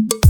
you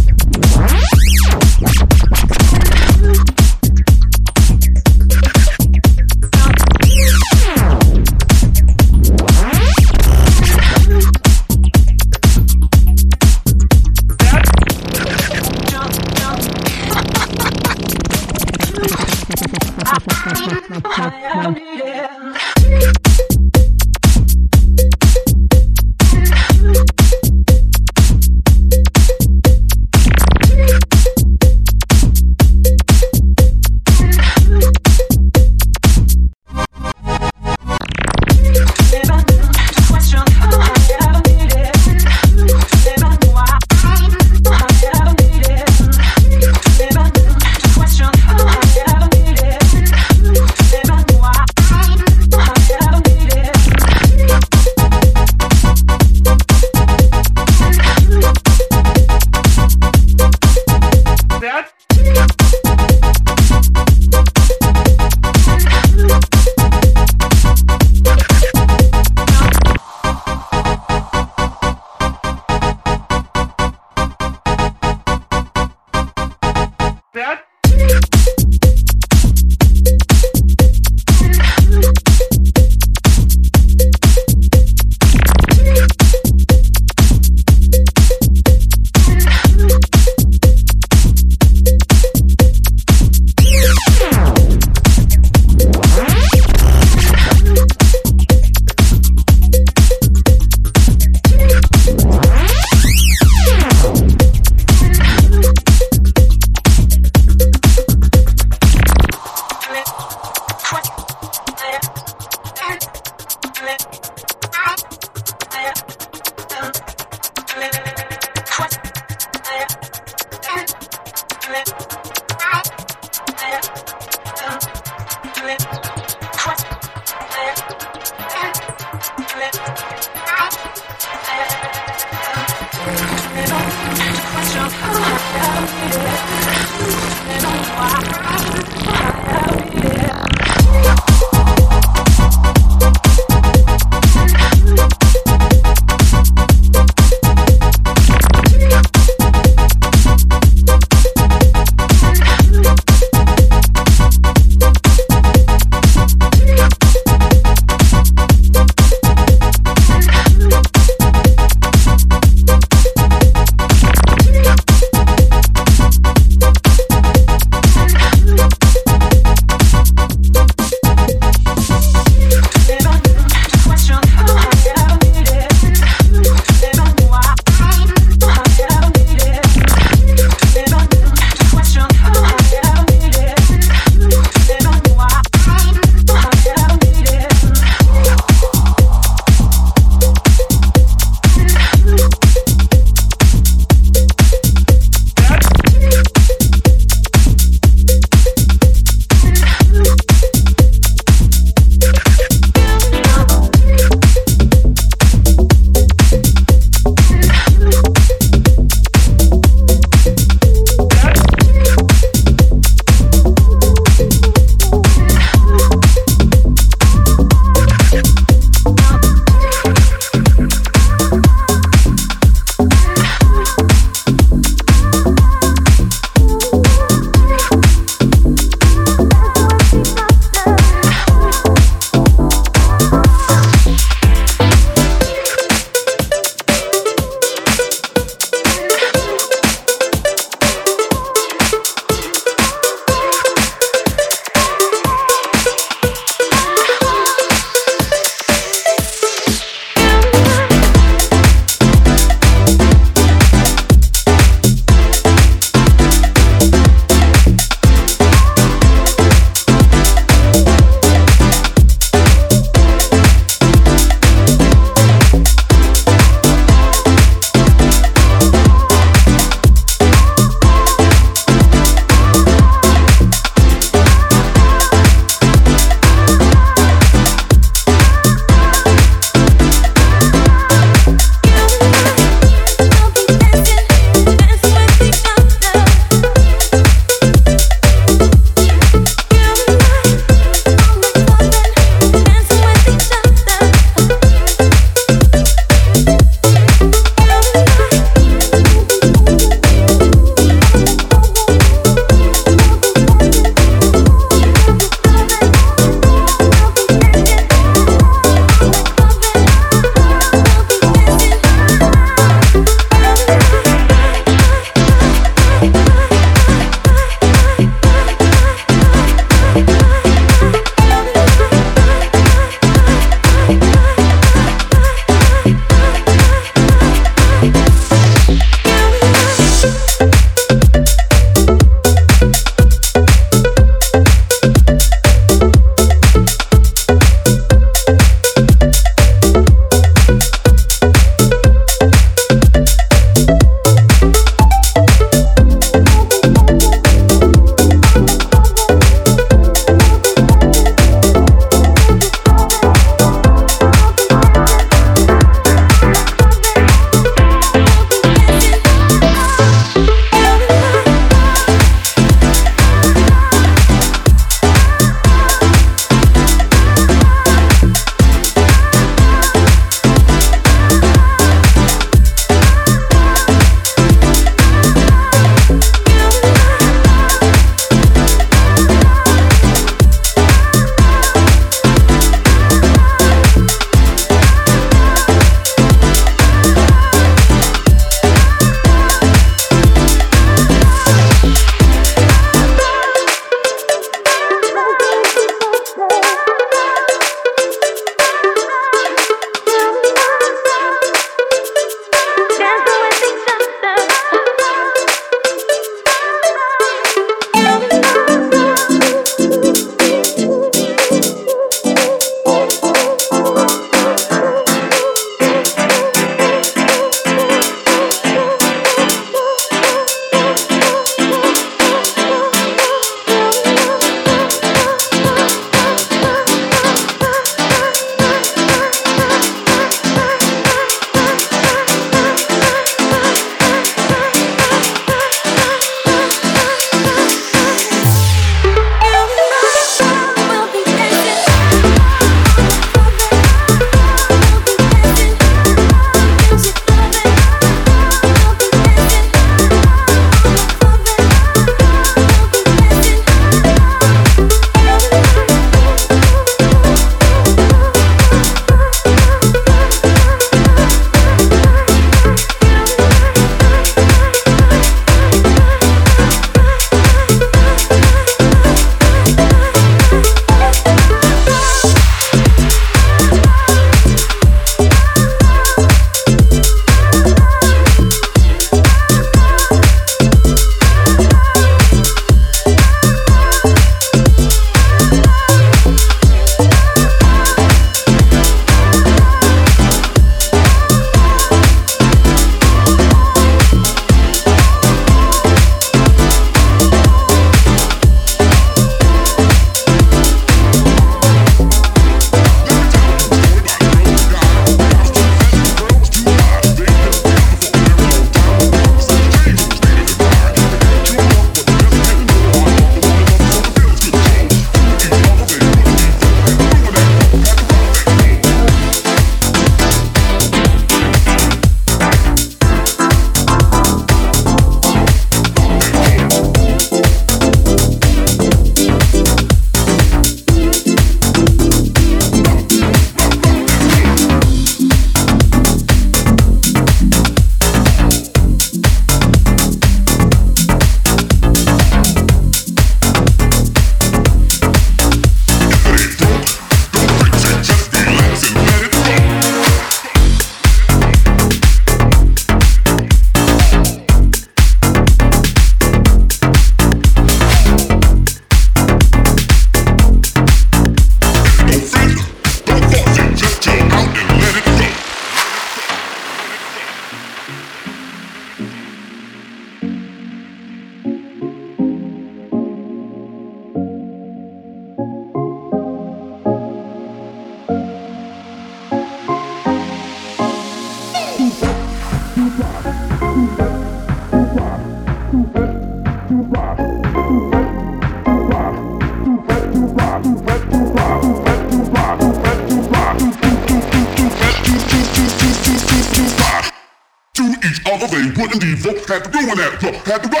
Had to ruin that. Flow, had to rock